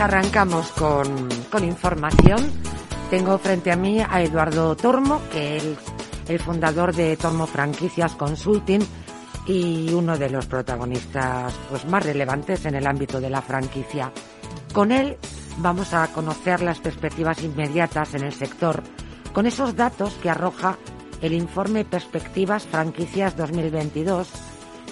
Arrancamos con, con información. Tengo frente a mí a Eduardo Tormo, que es el fundador de Tormo Franquicias Consulting y uno de los protagonistas pues, más relevantes en el ámbito de la franquicia. Con él vamos a conocer las perspectivas inmediatas en el sector, con esos datos que arroja el informe Perspectivas Franquicias 2022,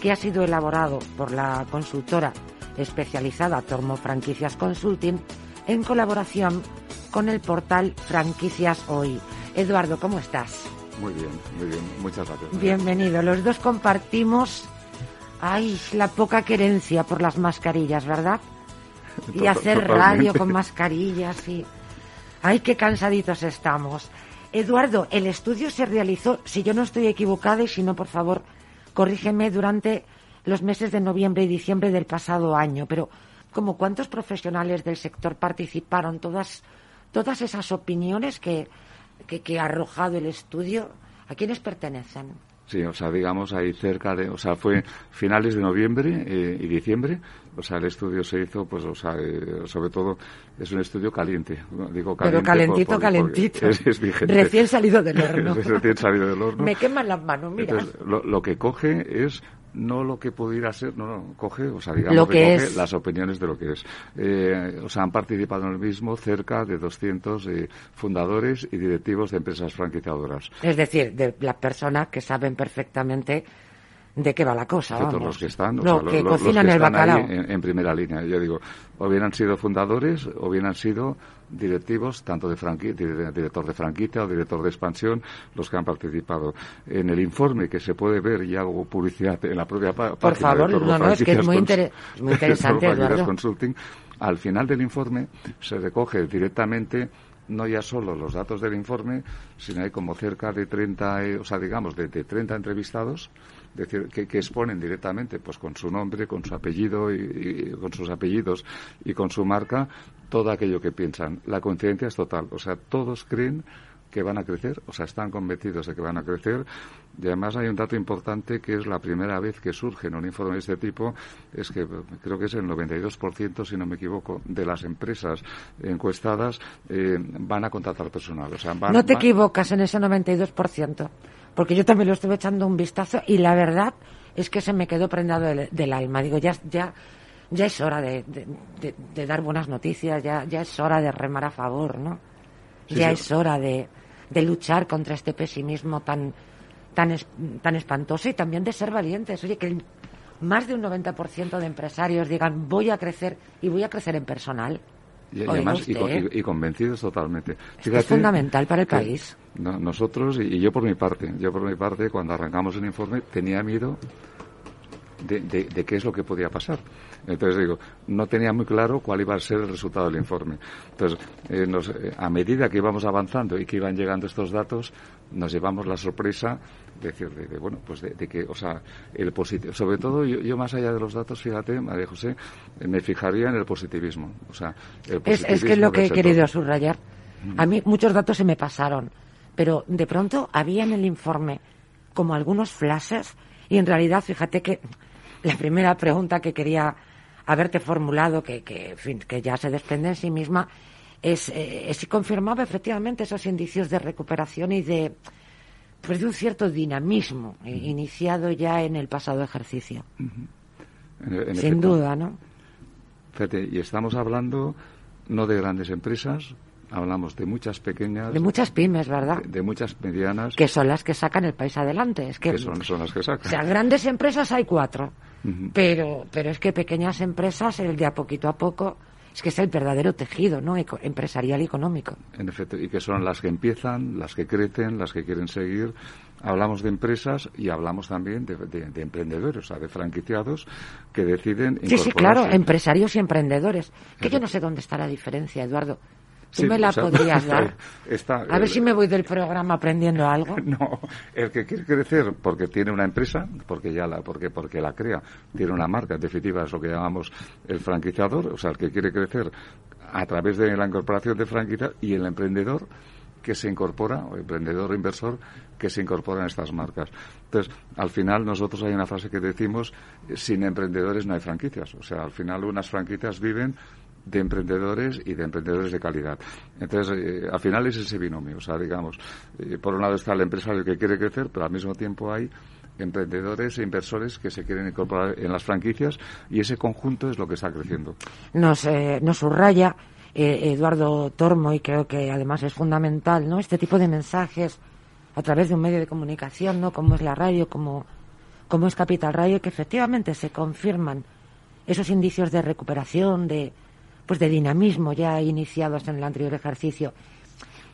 que ha sido elaborado por la consultora especializada Tormo Franquicias Consulting en colaboración con el portal Franquicias Hoy. Eduardo, ¿cómo estás? Muy bien, muy bien. Muchas gracias. Bienvenido. Los dos compartimos, ay, la poca querencia por las mascarillas, ¿verdad? Y hacer radio con mascarillas y... Ay, qué cansaditos estamos. Eduardo, el estudio se realizó, si yo no estoy equivocada y si no, por favor, corrígeme, durante los meses de noviembre y diciembre del pasado año, pero como cuántos profesionales del sector participaron, todas, todas esas opiniones que, que, ha arrojado el estudio, ¿a quiénes pertenecen? Sí, o sea, digamos ahí cerca de, o sea, fue finales de noviembre eh, y diciembre, o sea, el estudio se hizo, pues, o sea, eh, sobre todo es un estudio caliente, digo caliente. Pero calentito, calentito. Es, Recién salido del horno. Recién salido del horno. Me queman las manos, mira. lo, que coge es no lo que pudiera ser, no, no, coge, o sea, digamos que coge las opiniones de lo que es. Eh, o sea, han participado en el mismo cerca de 200 eh, fundadores y directivos de empresas franquiciadoras. Es decir, de las personas que saben perfectamente de qué va la cosa. Todos los que están, que cocinan el bacalao. En, primera línea. Yo digo, o bien han sido fundadores o bien han sido directivos, tanto de director de franquicia o director de expansión, los que han participado. En el informe que se puede ver, y hago publicidad en la propia página Por favor, no, no, es que es muy, muy interesante, Consulting, al final del informe se recoge directamente no ya solo los datos del informe, sino hay como cerca de 30, eh, o sea, digamos, de, de 30 entrevistados decir, que, exponen directamente, pues con su nombre, con su apellido y, con sus apellidos y con su marca, todo aquello que piensan. La coincidencia es total. O sea, todos creen que van a crecer, o sea, están convencidos de que van a crecer. Y además hay un dato importante que es la primera vez que surge en un informe de este tipo, es que creo que es el 92%, si no me equivoco, de las empresas encuestadas eh, van a contratar personal. O sea, no te equivocas en ese 92% porque yo también lo estuve echando un vistazo y la verdad es que se me quedó prendado del, alma. Digo, ya, ya, ya es hora de, de, dar buenas noticias, ya, ya es hora de remar a favor, ¿no? ya es hora de, luchar contra este pesimismo tan, tan, tan espantoso y también de ser valientes. Oye, que más de un 90% de empresarios digan, voy a crecer y voy a crecer en personal. Y, además, y, convencidos totalmente. es fundamental para el país. nosotros, y, yo por mi parte, yo por mi parte, cuando arrancamos el informe, tenía miedo de, de, qué es lo que podía pasar. Entonces digo, no tenía muy claro cuál iba a ser el resultado del informe. Entonces, eh, eh, a medida que íbamos avanzando y que iban llegando estos datos, nos llevamos la sorpresa de decir, de, bueno, pues de, que, o sea, el positivo, sobre todo yo, más allá de los datos, fíjate, María José, me fijaría en el positivismo. O sea, es, es que es lo que he querido subrayar. Mm. A mí muchos datos se me pasaron, pero de pronto había en el informe como algunos flashes y en realidad, fíjate que la primera pregunta que quería haberte formulado, que, que, que ya se desprende en sí misma, es, eh, si confirmaba efectivamente esos indicios de recuperación y de, pues de un cierto dinamismo iniciado ya en el pasado ejercicio. Sin duda, ¿no? Fíjate, y estamos hablando no de grandes empresas, hablamos de muchas pequeñas. De muchas pymes, ¿verdad? De, muchas medianas. Que son las que sacan el país adelante. Es que, son, son, las que sacan. O sea, grandes empresas hay cuatro. pero, pero es que pequeñas empresas, el de a poquito a poco, es que es el verdadero tejido ¿no? empresarial y económico. En efecto, y que son las que empiezan, las que crecen, las que quieren seguir. Hablamos de empresas y hablamos también de, emprendedores, o sea, de franquiciados que deciden. Sí, sí, claro, empresarios y emprendedores. Que yo no sé dónde está la diferencia, Eduardo. ¿Tú me la podrías dar? a ver si me voy del programa aprendiendo algo. No, el que quiere crecer porque tiene una empresa, porque ya la, porque, porque la crea, tiene una marca, en definitiva es lo que llamamos el franquiciador, o sea, el que quiere crecer a través de la incorporación de franquicia y el emprendedor que se incorpora, o emprendedor inversor que se incorpora en estas marcas. Entonces, al final nosotros hay una frase que decimos, sin emprendedores no hay franquicias. O sea, al final unas franquicias viven de emprendedores y de emprendedores de calidad. Entonces, eh, al final es ese binomio. O sea, digamos, eh, por un lado está el empresario que quiere crecer, pero al mismo tiempo hay emprendedores e inversores que se quieren incorporar en las franquicias y ese conjunto es lo que está creciendo. Nos, eh, nos subraya Eduardo Tormo y creo que además es fundamental, ¿no? Este tipo de mensajes a través de un medio de comunicación, ¿no? Como es la radio, como, como es Capital Radio, que efectivamente se confirman esos indicios de recuperación, de, pues de dinamismo ya iniciados en el anterior ejercicio.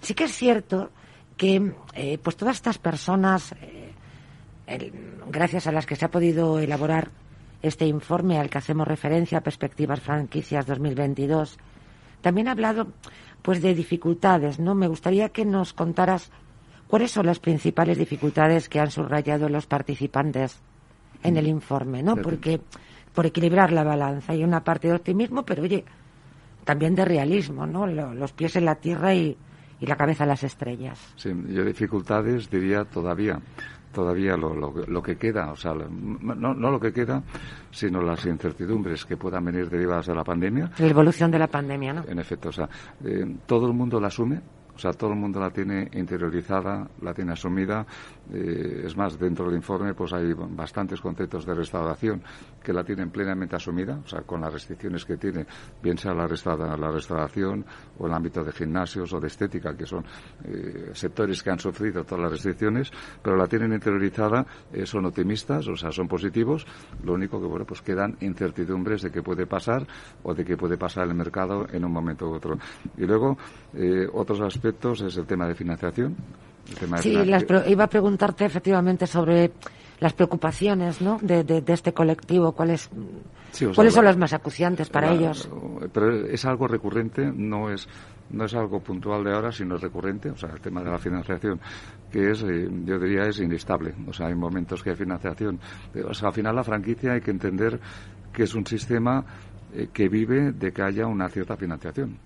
Sí que es cierto que eh, pues todas estas personas, eh, gracias a las que se ha podido elaborar este informe al que hacemos referencia, Perspectivas Franquicias 2022, también ha hablado pues de dificultades, ¿no? Me gustaría que nos contaras cuáles son las principales dificultades que han subrayado los participantes en el informe, ¿no? Porque por equilibrar la balanza hay una parte de optimismo, pero oye, también de realismo, ¿no? Los pies en la tierra y, la cabeza en las estrellas. Sí, yo dificultades diría todavía, todavía lo, lo, que queda, o sea, no, no, lo que queda, sino las incertidumbres que puedan venir derivadas de la pandemia. La evolución de la pandemia, ¿no? En efecto, o sea, eh, todo el mundo la asume, o sea, todo el mundo la tiene interiorizada, la tiene asumida. Eh, es más, dentro del informe pues hay bastantes conceptos de restauración que la tienen plenamente asumida, o sea, con las restricciones que tiene, bien sea la, la restauración o el ámbito de gimnasios o de estética, que son eh, sectores que han sufrido todas las restricciones, pero la tienen interiorizada, eh, son optimistas, o sea, son positivos. Lo único que, bueno, pues quedan incertidumbres de qué puede pasar o de qué puede pasar el mercado en un momento u otro. Y luego, otros aspectos es el tema de financiación. sí, iba a preguntarte efectivamente sobre las preocupaciones ¿no? de, este colectivo, cuáles, cuáles son las más acuciantes para ellos. Pero es algo recurrente, no es no es algo puntual de ahora, sino recurrente, o sea, el tema de la financiación, que es, eh, yo diría, es inestable. O sea, hay momentos que hay financiación. O sea, al final la franquicia hay que entender que es un sistema eh, que vive de que haya una cierta financiación.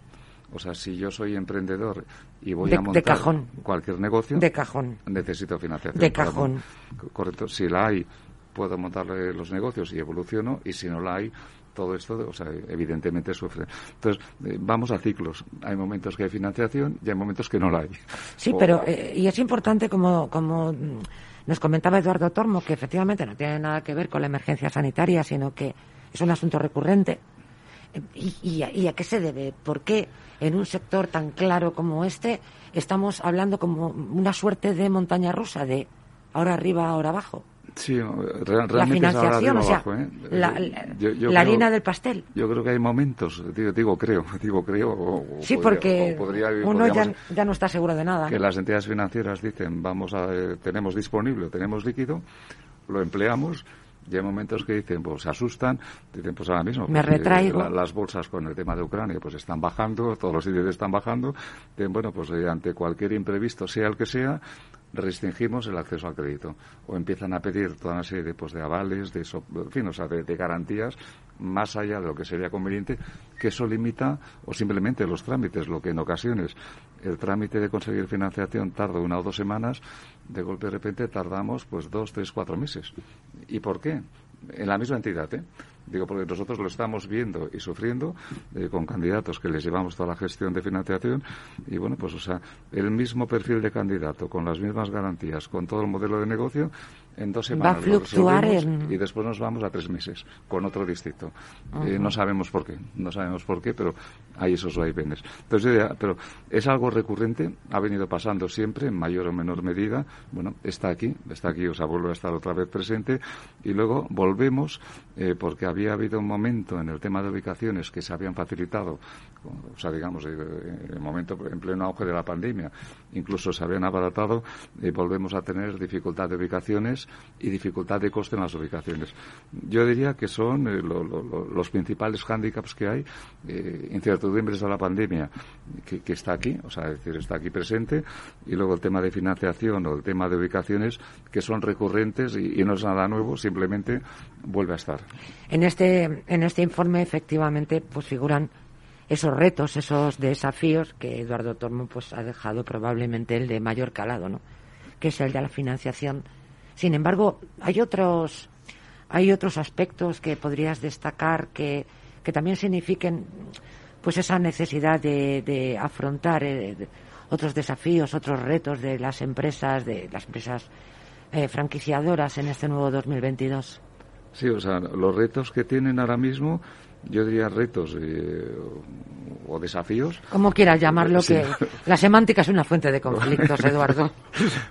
O sea, si yo soy emprendedor y voy a montar cualquier negocio, de cajón. necesito financiación. De cajón. Correcto. Si la hay, puedo montar los negocios y evoluciono, y si no la hay, todo esto, o sea, evidentemente sufre. Entonces, eh, vamos a ciclos. Hay momentos que hay financiación y hay momentos que no la hay. Sí, pero, eh, y es importante, como, como nos comentaba Eduardo Tormo, que efectivamente no tiene nada que ver con la emergencia sanitaria, sino que es un asunto recurrente. ¿Y, y, a, qué se debe? ¿Por qué en un sector tan claro como este estamos hablando como una suerte de montaña rusa, de ahora arriba, ahora abajo? Sí, realmente la financiación, o sea, ¿eh? la, harina del pastel. Yo creo que hay momentos, digo, creo, digo creo. sí, porque uno ya, no está seguro de nada. Que las entidades financieras dicen, vamos a, eh, tenemos disponible, tenemos líquido, lo empleamos y hay momentos que dicen, pues se asustan, dicen, pues ahora mismo. Me pues, retraigo. las bolsas con el tema de Ucrania, pues están bajando, todos los índices están bajando. Dicen, bueno, pues eh, ante cualquier imprevisto, sea el que sea, restringimos el acceso al crédito. O empiezan a pedir toda una serie de, pues, de avales, de, en fin, o sea, de, garantías más allá de lo que sería conveniente, que eso limita o simplemente los trámites, lo que en ocasiones el trámite de conseguir financiación tarda una o dos semanas, de golpe de repente tardamos pues dos, tres, cuatro meses. ¿Y por qué? En la misma entidad, ¿eh? Digo, porque nosotros lo estamos viendo y sufriendo eh, con candidatos que les llevamos toda la gestión de financiación y, bueno, pues, o sea, el mismo perfil de candidato, con las mismas garantías, con todo el modelo de negocio, en dos semanas. Va a fluctuar Y después nos vamos a tres meses con otro distrito. Eh, no sabemos por qué, no sabemos por qué, pero hay esos vaivenes. Entonces, pero es algo recurrente, ha venido pasando siempre, en mayor o menor medida. Bueno, está aquí, está aquí, o sea, vuelve a estar otra vez presente y luego volvemos eh, porque había habido un momento en el tema de ubicaciones que se habían facilitado, o sea, digamos, eh, en el momento en pleno auge de la pandemia, incluso se habían abaratado y volvemos a tener dificultad de ubicaciones y dificultad de coste en las ubicaciones. Yo diría que son eh, los principales hándicaps que hay, eh, incertidumbres de la pandemia, que, está aquí, o sea, es decir, está aquí presente, y luego el tema de financiación o el tema de ubicaciones, que son recurrentes y, no es nada nuevo, simplemente vuelve a estar. En este, en este informe, efectivamente, pues figuran esos retos, esos desafíos que Eduardo Tormo pues ha dejado probablemente el de mayor calado, ¿no? que es el de la financiación sin embargo, hay otros, hay otros aspectos que podrías destacar que, que también signifiquen pues esa necesidad de, afrontar eh, otros desafíos, otros retos de las empresas, de las empresas eh, franquiciadoras en este nuevo 2022. Sí, o sea, los retos que tienen ahora mismo yo diría retos eh, o desafíos. Como quieras llamarlo, que la semántica es una fuente de conflictos, Eduardo.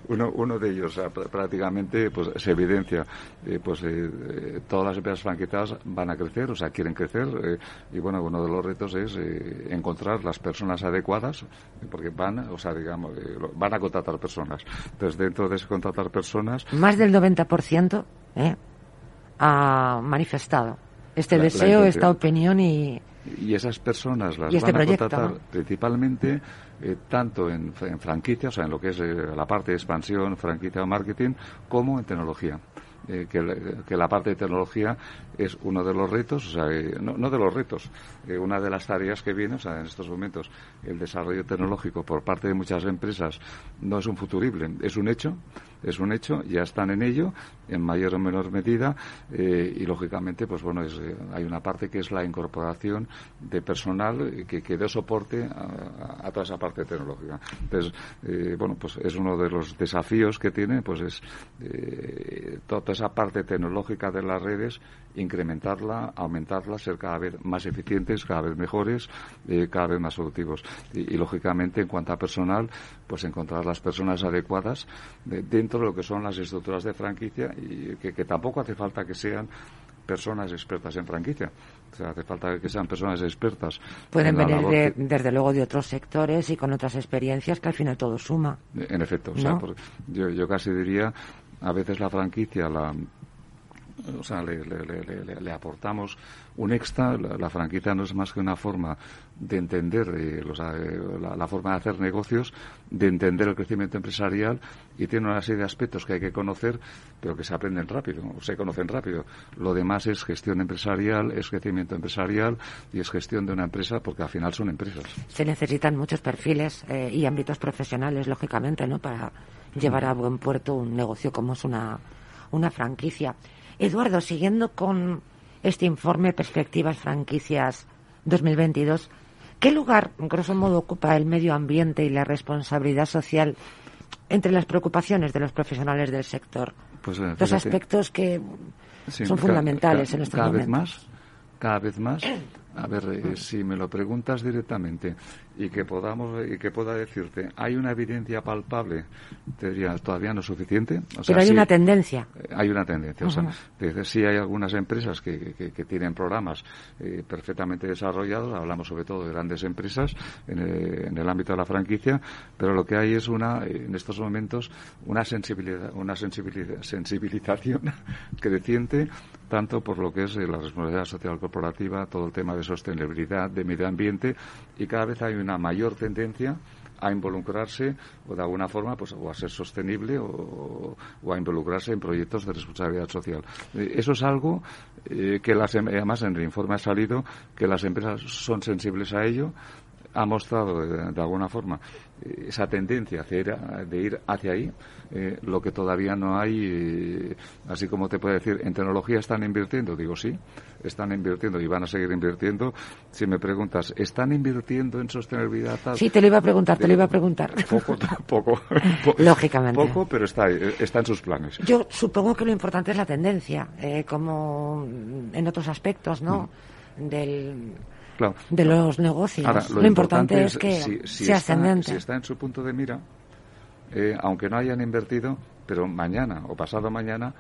uno, uno de ellos, prácticamente, pues se evidencia, eh, pues eh, todas las empresas franquiciadas van a crecer, o sea, quieren crecer, y bueno, uno de los retos es encontrar las personas adecuadas, porque van, o sea, digamos, van a contratar personas. Entonces, dentro de ese contratar personas. Más del 90% ha manifestado este deseo, esta opinión y... Y esas personas las este van a contratar principalmente eh, tanto en, en, franquicia, o sea, en lo que es eh, la parte de expansión, franquicia o marketing, como en tecnología. Eh, que, la parte de tecnología es uno de los retos, o sea, no, no, de los retos, una de las tareas que viene, o sea, en estos momentos el desarrollo tecnológico por parte de muchas empresas no es un futurible, es un hecho, es un hecho, ya están en ello en mayor o menor medida eh, y lógicamente pues bueno eh, hay una parte que es la incorporación de personal que, que dé soporte a, toda esa parte tecnológica. Entonces eh, bueno pues es uno de los desafíos que tiene pues es toda esa parte tecnológica de las redes incrementarla aumentarla ser cada vez más eficientes cada vez mejores cada vez más productivos. Y, lógicamente en cuanto a personal pues encontrar las personas adecuadas dentro de lo que son las estructuras de franquicia y que, tampoco hace falta que sean personas expertas en franquicia. O sea, hace falta que sean personas expertas. Pueden venir, desde luego, de otros sectores y con otras experiencias que al final todo suma. En efecto. O sea, yo, yo casi diría, a veces la franquicia la, o sea, le, le, aportamos un extra. La, franquicia no es más que una forma de entender eh, eh, la, forma de hacer negocios, de entender el crecimiento empresarial y tiene una serie de aspectos que hay que conocer, pero que se aprenden rápido, o se conocen rápido. Lo demás es gestión empresarial, es crecimiento empresarial y es gestión de una empresa porque al final son empresas. Se necesitan muchos perfiles eh, y ámbitos profesionales, lógicamente, ¿no? Para llevar a buen puerto un negocio como es una, una franquicia. Eduardo, siguiendo con este informe Perspectivas Franquicias 2022, ¿qué lugar, grosso modo, ocupa el medio ambiente y la responsabilidad social entre las preocupaciones de los profesionales del sector? Pues, eh, Dos aspectos que son fundamentales en estos cada Vez más, cada vez más a ver, eh, si me lo preguntas directamente y que podamos y que pueda decirte, hay una evidencia palpable, te diría, todavía no es suficiente. Pero hay una tendencia. Eh, hay una tendencia. O sea, sí hay algunas empresas que, que, tienen programas eh, perfectamente desarrollados, hablamos sobre todo de grandes empresas en el, ámbito de la franquicia, pero lo que hay es una, en estos momentos, una sensibilidad, una sensibilización creciente tanto por lo que es la responsabilidad social corporativa, todo el tema de sostenibilidad, de medio ambiente, y cada vez hay una mayor tendencia a involucrarse o de alguna forma pues o a ser sostenible o, a involucrarse en proyectos de responsabilidad social. Eh, eso es algo eh, que las, em, además en el informe ha salido que las empresas son sensibles a ello, ha mostrado de, alguna forma eh, esa tendencia de ir hacia ahí, eh, lo que todavía no hay, eh, así como te puedo decir, en tecnología están invirtiendo, digo sí, están invirtiendo y van a seguir invirtiendo. Si me preguntas, ¿están invirtiendo en sostenibilidad? Sí, te lo iba a preguntar, te lo iba a preguntar. Poco, poco. Lógicamente. Poco, pero está, está en sus planes. Yo supongo que lo importante es la tendencia, como en otros aspectos, ¿no? Mm. Del de los negocios. lo, importante, es que sea ascendente. Si está en su punto de mira, eh, aunque no hayan invertido, pero mañana o pasado mañana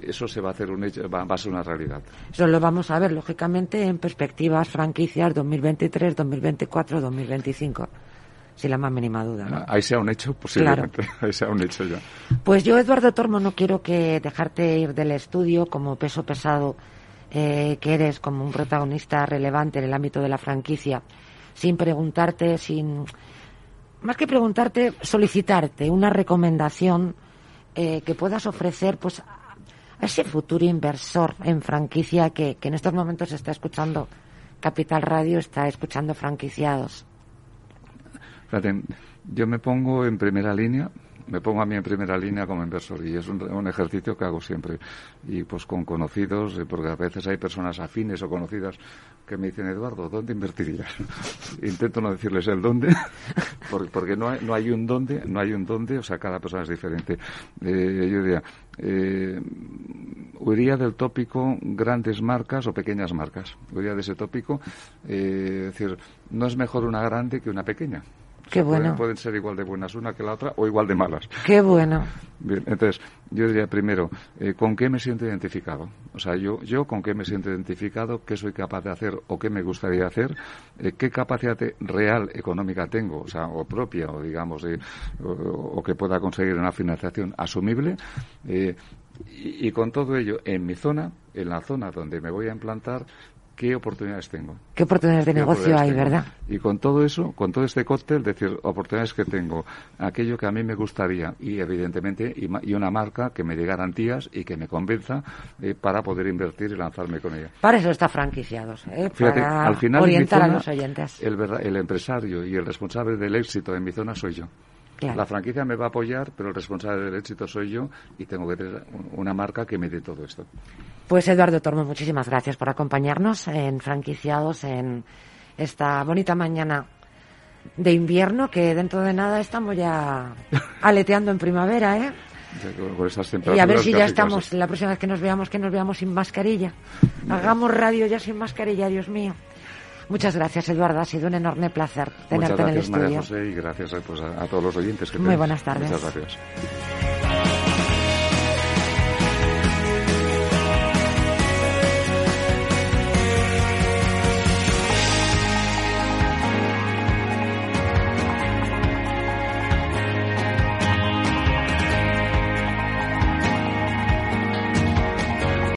eso se va a hacer un hecho, va, a ser una realidad. Eso lo vamos a ver, lógicamente, en perspectivas franquicias 2023, 2024, 2025. Sin la más mínima duda. ¿no? Ahí sea un hecho, posiblemente. Ahí sea un hecho ya. Pues yo, Eduardo Tormo, no quiero que dejarte ir del estudio como peso pesado eh, que eres como un protagonista relevante en el ámbito de la franquicia, sin preguntarte, sin más que preguntarte, solicitarte una recomendación eh, que puedas ofrecer, pues a ese futuro inversor en franquicia que, que en estos momentos está escuchando Capital Radio, está escuchando franquiciados. yo me pongo en primera línea me pongo a mí en primera línea como inversor y es un, ejercicio que hago siempre. Y pues con conocidos, eh, porque a veces hay personas afines o conocidas que me dicen, Eduardo, ¿dónde invertirías? Intento no decirles el dónde, porque, no, hay, no hay un dónde, no hay un dónde, o sea, cada persona es diferente. Eh, yo diría, eh, huiría del tópico grandes marcas o pequeñas marcas. Huiría de ese tópico, eh, es decir, no es mejor una grande que una pequeña. Qué bueno. Pueden, ser igual de buenas una que la otra o igual de malas. Qué bueno. Bien, entonces, yo diría primero, eh, ¿con qué me siento identificado? O sea, yo, yo con qué me siento identificado, qué soy capaz de hacer o qué me gustaría hacer, eh, qué capacidad real económica tengo, o sea, o propia, o digamos, o, que pueda conseguir una financiación asumible. Eh, y, y, con todo ello, en mi zona, en la zona donde me voy a implantar, qué oportunidades tengo. ¿Qué oportunidades de negocio hay, verdad? Y con todo eso, con todo este cóctel, decir, oportunidades que tengo, aquello que a mí me gustaría y evidentemente, y, una marca que me dé garantías y que me convenza eh, para poder invertir y lanzarme con ella. Para eso está franquiciados, ¿eh? para al final, orientar a los oyentes. El, el empresario y el responsable del éxito en mi zona soy yo. La franquicia me va a apoyar, pero el responsable del éxito soy yo y tengo que tener una marca que me dé todo esto. Pues Eduardo Tormo, muchísimas gracias por acompañarnos en Franquiciados en esta bonita mañana de invierno que dentro de nada estamos ya aleteando en primavera, ¿eh? y a ver si ya estamos, la próxima vez que nos veamos, que nos veamos sin mascarilla. Hagamos radio ya sin mascarilla, Dios mío. Muchas gracias, Eduardo. Ha sido un enorme placer tenerte en el estudio. María José, y gracias pues, a, todos los oyentes que Muy buenas tardes. Muchas gracias.